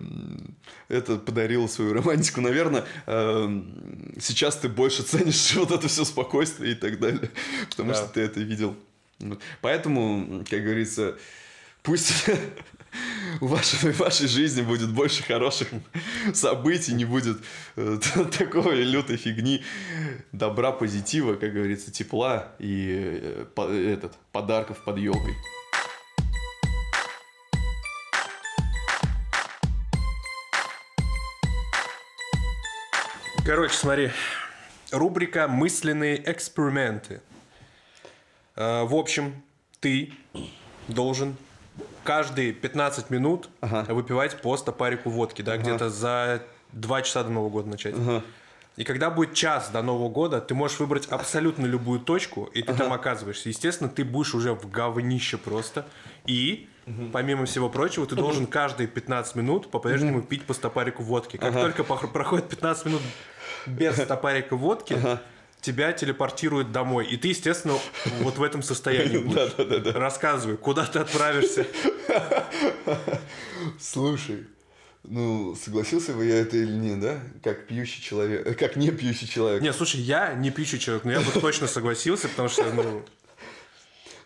это подарило свою романтику, наверное, эм, сейчас ты больше ценишь *laughs* вот это все спокойствие и так далее, потому Да. что ты это видел. Поэтому, как говорится, пусть *laughs* в вашей, в вашей жизни будет больше хороших событий, не будет э, *laughs* такой лютой фигни, добра, позитива, как говорится, тепла и э, по- этот, подарков под елкой. Короче, смотри. Рубрика «Мысленные эксперименты». Э, В общем, ты должен каждые 15 минут Ага. выпивать по стопарику водки, да, где-то за 2 часа до Нового года начать. Ага. И когда будет час до Нового года, ты можешь выбрать абсолютно любую точку, и ты там оказываешься. Естественно, ты будешь уже в говнище просто. И, помимо всего прочего, ты должен каждые 15 минут по-прежнему пить по стопарику водки. Как только пох- проходит 15 минут без стопарика водки, тебя телепортируют домой. И ты, естественно, вот в этом состоянии будешь. Да-да-да. Рассказывай, куда ты отправишься. Слушай, ну, согласился бы я это или нет, да? Как пьющий человек, э, как не пьющий человек. Не, слушай, я не пьющий человек, но я бы точно согласился, потому что, ну,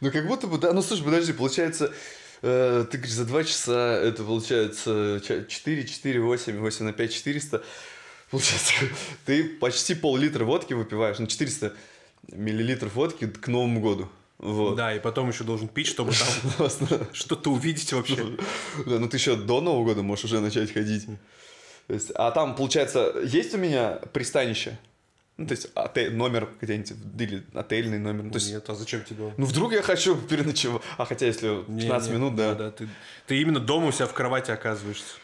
Ну, как будто бы, да, ну, слушай, подожди, получается, э, ты говоришь, за 2 часа это получается ча- 4, 4, 8, 8 на 5, 400. Получается, *laughs* ты почти пол-литра водки выпиваешь, ну, 400 миллилитров водки к Новому году. Вот. да, и потом еще должен пить, чтобы там *laughs* что-то увидеть вообще. Да, ну ты еще до Нового года можешь уже начать ходить. То есть, а там, получается, есть у меня пристанище? Ну, то есть, отель, номер где-нибудь, или отельный номер. Ну, то есть, Нет, а зачем тебе? ну, вдруг я хочу переночевать. А хотя, если 15 Не, не, минут, да. да, ты, ты именно дома у себя в кровати оказываешься.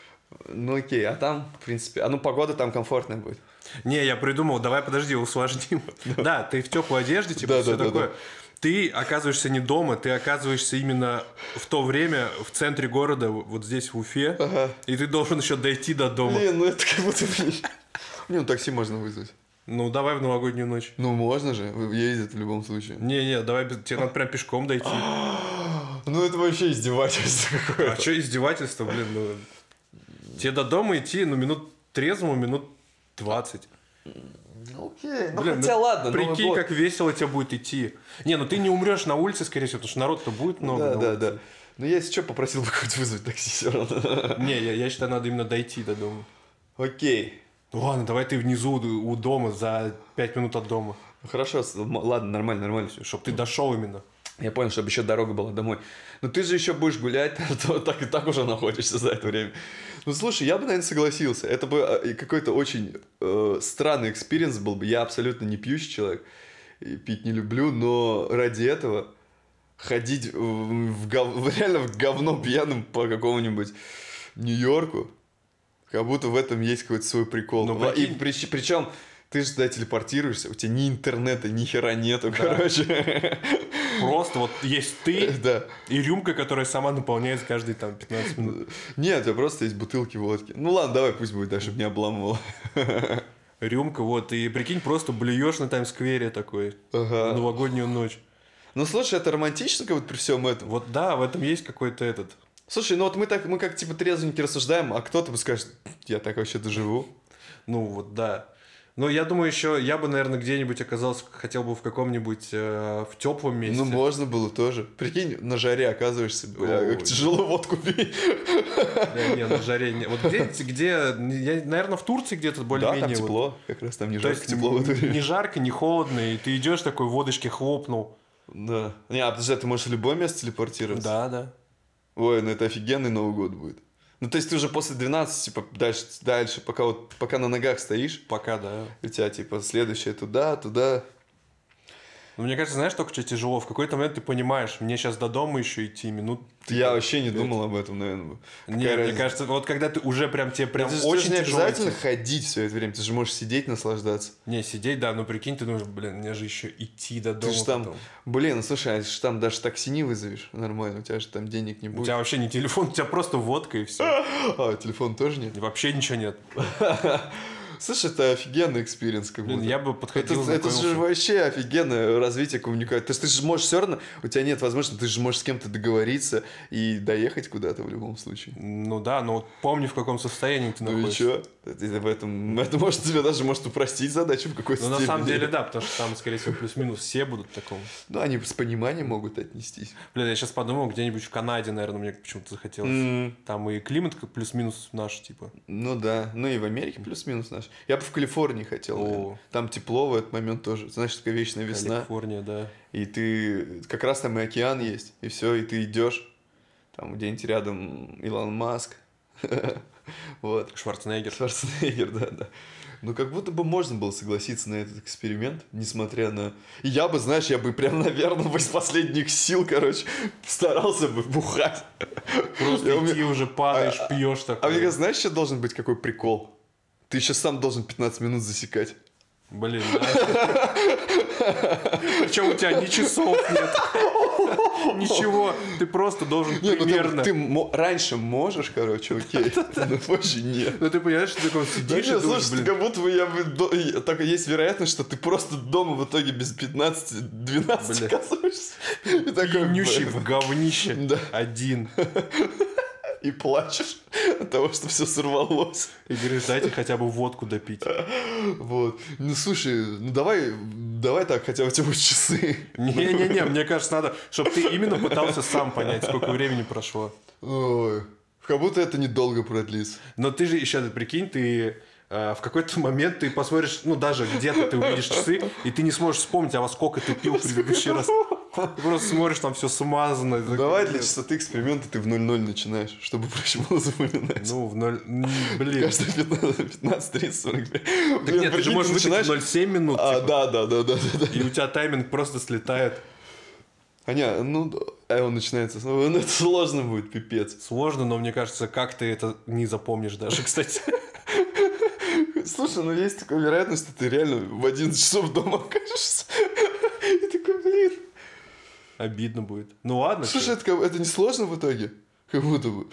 Ну, окей, а там, в принципе, а ну, погода там комфортная будет. Не, я придумал, давай подожди, усложним. *laughs* Да, ты в теплой одежде, типа, все такое. Ты оказываешься не дома, ты оказываешься именно в то время в центре города, вот здесь в Уфе, Ага. и ты должен еще дойти до дома. Блин, ну это как будто... Не, *laughs* ну такси можно вызвать. Ну, давай в новогоднюю ночь. Ну, можно же, ездят в любом случае. Не-не, давай, тебе надо прям пешком дойти. *gasps* Ну, это вообще издевательство А какое-то. что издевательство, блин, ну... Тебе до дома идти, ну, минут трезвому, минут 20. Ну, окей, ну Блин, хотя ну, ладно. Прикинь, год. как весело тебе будет идти. Не, ну ты не умрешь на улице, скорее всего, потому что народ-то будет много. Да, да, улице. да. Ну, я если что, попросил бы хоть вызвать такси все равно. *laughs* Не, я, я считаю, надо именно дойти до дома. Окей. Ну ладно, давай ты внизу у дома за 5 минут от дома. Хорошо, ладно, нормально, нормально все. Чтобы ты дошел именно. Я понял, чтобы еще дорога была домой. Но ты же еще будешь гулять, *laughs* то так и так уже находишься за это время. Ну слушай, я бы, наверное, согласился. Это бы э, какой-то очень э, странный experience был бы. Я абсолютно не пьющий человек. И пить не люблю, но ради этого ходить в, в гов- *laughs* реально в говно пьяным по какому-нибудь Нью-Йорку, как будто в этом есть какой-то свой прикол. Ну, Во- и прикинь. причем ты же туда телепортируешься, у тебя ни интернета, ни хера нету, короче. Просто вот есть ты *laughs* Да. и рюмка, которая сама наполняется каждые там 15 минут. Нет, у тебя просто есть бутылки водки. Ну ладно, давай пусть будет, да, чтобы не обламывало. *laughs* Рюмка, вот, и прикинь, просто блюешь на тайм-сквере такой Ага. новогоднюю ночь. Ну слушай, это романтично как вот при всем этом. Вот да, в этом есть какой-то этот... Слушай, ну вот мы так, мы как типа трезвенники рассуждаем, а кто-то бы скажет, я так вообще доживу. Ну вот да. Но я думаю, еще я бы, наверное, где-нибудь оказался, хотел бы в каком-нибудь э, в теплом месте. Ну можно было тоже. Прикинь, на жаре оказываешься, бля, Ой. как тяжело водку пить. Да, не, на жаре не. Вот где, где, я, наверное, в Турции где-то Да, более-менее. там вот. тепло, как раз там не То жарко, тепло в это н- время. не жарко, не холодно, и ты идешь такой водочки хлопнул. Да. Не, а подожди, а ты можешь в любое место телепортироваться? Да, да. Ой, ну это офигенный Новый год будет. Ну то есть ты уже после 12, типа, дальше, дальше пока вот, пока на ногах стоишь, Пока, да. у тебя, типа, следующее туда, туда. Но мне кажется, знаешь, только что тяжело. В какой-то момент ты понимаешь, мне сейчас до дома еще идти минут. Я вообще не думал об этом, наверное. Не, мне разница? кажется, вот когда ты уже прям тебе прям это же очень тоже не тяжело обязательно идти. ходить все это время, ты же можешь сидеть, наслаждаться. Не, сидеть, да, ну прикинь, ты думаешь, блин, мне же еще идти до Ты дома. же там, потом. блин, ну слушай, а ж там даже такси не вызовешь нормально, у тебя же там денег не У будет. тебя вообще не телефон, у тебя просто водка и все. *laughs* А, телефон тоже нет? Вообще ничего нет. *laughs* Слушай, это офигенный experience как Блин, я бы Это, подходил, это же знакомился. вообще офигенное развитие коммуникации. То есть ты же можешь все равно, у тебя нет возможности, ты же можешь с кем-то договориться и доехать куда-то в любом случае. Ну да, но помни, в каком состоянии ты Ну и находишься. чё? Это, в этом, это может тебе даже может упростить задачу в какой-то Ну, на степени. самом деле, да, потому что там, скорее всего, плюс-минус все будут в таком. Ну, они с пониманием могут отнестись. Блин, я сейчас подумал, где-нибудь в Канаде, наверное, мне почему-то захотелось. М, Там и климат плюс-минус наш, типа. Ну да, ну и в Америке плюс-минус наш. Я бы в Калифорнии хотел. Наверное. Там тепло в этот момент тоже. Знаешь, такая вечная весна. Калифорния, да. И ты как раз там и океан есть, и все, и ты идешь. Там где-нибудь рядом Илон Маск. *laughs* Вот. Шварценеггер. Шварценеггер, да, да. Ну, как будто бы можно было согласиться на этот эксперимент, несмотря на... И я бы, знаешь, я бы прям, *laughs* наверное, бы из последних сил, короче, старался бы бухать. Просто Я идти уме- уже падаешь, А- пьешь А мне кажется, знаешь, что должен быть какой прикол? Ты еще сам должен 15 минут засекать. Блин, да. Причем у тебя ни часов нет. Ничего. Ты просто должен Не, ну ты, примерно. ты мо- раньше можешь, короче, окей, *laughs* но позже нет. Ну ты понимаешь, что ты такой сидишь и нет, думаешь, слушай, ты как будто бы я Так есть вероятность, что ты просто дома в итоге без 15-12 Бля. оказываешься. И такой, в говнище. Да. Один. *laughs* И плачешь от того, что все сорвалось. И говоришь, дайте хотя бы водку допить. Вот. Ну, слушай, ну давай, давай так, хотя бы будут часы. Не-не-не, мне кажется, надо, чтобы ты именно пытался сам понять, сколько времени прошло. Ой, как будто это недолго продлится. Но ты же еще, прикинь, ты э, в какой-то момент ты посмотришь, ну даже где-то ты увидишь часы, и ты не сможешь вспомнить, а во сколько ты пил в предыдущий раз. *laughs* Ты просто смотришь, там все смазано. Давай для блин, чистоты эксперимента ты в 0-0 начинаешь, чтобы проще было запоминать. Ну, в ноль... м, Блин. Каждые 15, 15 30, 45. Так нет, ты же можешь в 0,7 минут, А, типа, да, да, да, да, да, и у тебя тайминг просто слетает. А не, ну, а он начинается, ну, это сложно будет, пипец. Сложно, но мне кажется, как ты это не запомнишь даже, *laughs* кстати. Слушай, ну есть такая вероятность, что ты реально в 11 часов дома окажешься. Обидно будет. Ну ладно. Слушай, это, как- это не сложно в итоге? Как будто бы.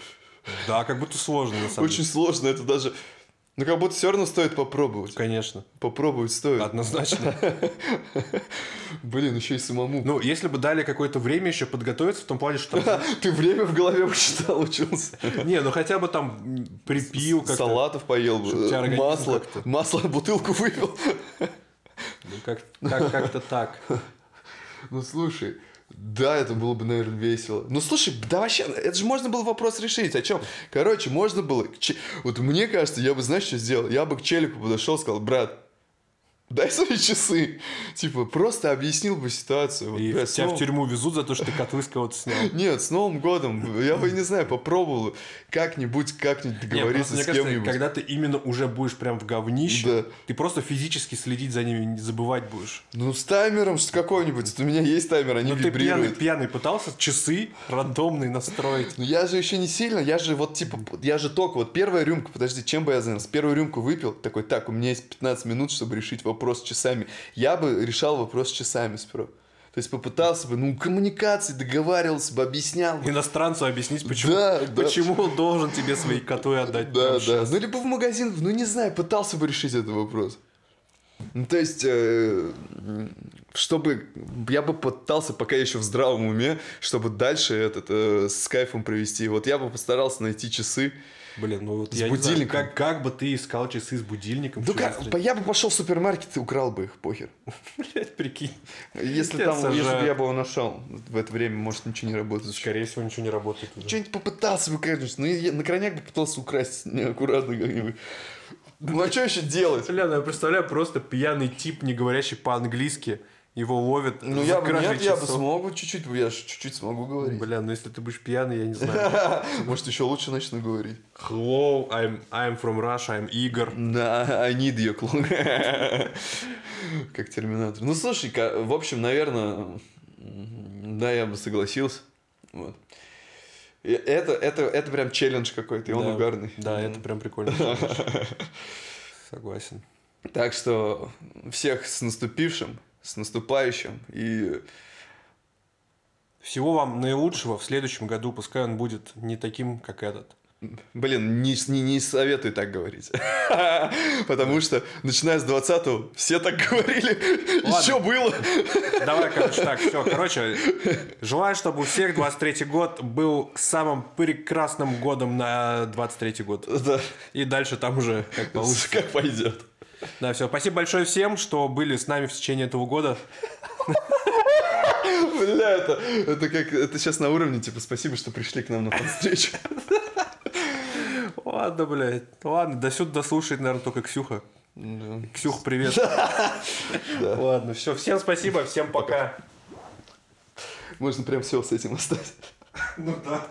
Да, как будто сложно, на самом Очень деле. сложно, это даже... Ну, как будто все равно стоит попробовать. Конечно, Попробовать стоит. однозначно. *laughs* Блин, еще и самому. Ну, если бы дали какое-то время еще подготовиться, в том плане, что там... *laughs* Ты время в голове *laughs* посчитал, учился. Не, ну хотя бы там припил как-то. Салатов поел бы, масло, масло, бутылку выпил. Ну, как- как- как-то так. Ну, слушай, да, это было бы, наверное, весело. Ну, слушай, да вообще, это же можно было вопрос решить. О чем? Короче, можно было... Вот мне кажется, я бы, знаешь, что сделал? Я бы к челику подошел, сказал, брат, дай свои часы. Типа, просто объяснил бы ситуацию. Вот, И блядь, с тебя в Новым- тюрьму везут за то, что ты котлы с кого-то снял. Нет, с Новым годом. Я бы, не знаю, попробовал как-нибудь, как-нибудь Нет, договориться просто мне с кажется, кем-нибудь. когда ты именно уже будешь прям в говнище, Да. ты просто физически следить за ними не забывать будешь. Ну, с таймером что какой-нибудь. У меня есть таймер, они Ну ты пьяный, вибрируют. пьяный пытался часы рандомные настроить. Ну я же еще не сильно, я же вот типа, я же только, вот первая рюмка, подожди, чем бы я занялся? Первую рюмку выпил, такой, так, у меня есть 15 минут, чтобы решить вопрос с часами. Я бы решал вопрос часами сперва. То есть попытался бы, ну, коммуникации, договаривался бы, объяснял бы. Иностранцу объяснить, почему, Да, да. почему он должен тебе свои коты отдать. Да, да. Ну, либо в магазин, ну, не знаю, пытался бы решить этот вопрос. Ну, то есть, э, чтобы я бы пытался, пока еще в здравом уме, чтобы дальше этот э, с кайфом провести. Вот я бы постарался найти часы. Блин, ну вот С я не знаю, будильником. как, как бы ты искал часы с будильником? Ну как, если- я бы пошел в супермаркет и украл бы их, похер. *laughs* Блядь, прикинь. Если там, если бы сажают. я бы его нашел, в это время, может, ничего не работает. Скорее всего, ничего не работает уже. Что-нибудь попытался бы, конечно. Ну, я на крайняк бы пытался украсть неаккуратно как-нибудь. Ну, а что еще делать? Бля, ну я представляю, просто пьяный тип, не говорящий по-английски, его ловят Ну, я бы, нет, я бы часов. смог бы чуть-чуть, я же чуть-чуть смогу говорить. Бля, ну если ты будешь пьяный, я не знаю. *laughs* Может, еще лучше начну говорить. Hello, I'm, I'm from Russia, I'm Игорь. Да, *laughs* I need your clone. *laughs* Как терминатор. Ну, слушай, в общем, наверное, да, я бы согласился. Вот. Это, это, это прям челлендж какой-то, и он Да, угарный. Да, это прям прикольно. Согласен. Так что всех с наступившим, с наступающим. И Всего вам наилучшего в следующем году. Пускай он будет не таким, как этот. Блин, не, не, не советую так говорить. *laughs* Потому что, начиная с 20-го, все так *laughs* говорили. Еще было. Давай, короче, так, все. *laughs* Короче, желаю, чтобы у всех 23 год был самым прекрасным годом на 23 год. Да, И дальше там уже как получится. как пойдет. Да, все. Спасибо большое всем, что были с нами в течение этого года. Бля, это, это как, это сейчас на уровне, типа, спасибо, что пришли к нам на встречу. Ладно, блядь. Ладно, до сюда дослушает, наверное, только Ксюха. Ксюх, привет. Ладно, все. Всем спасибо, всем пока. Можно прям все с этим оставить. Ну да.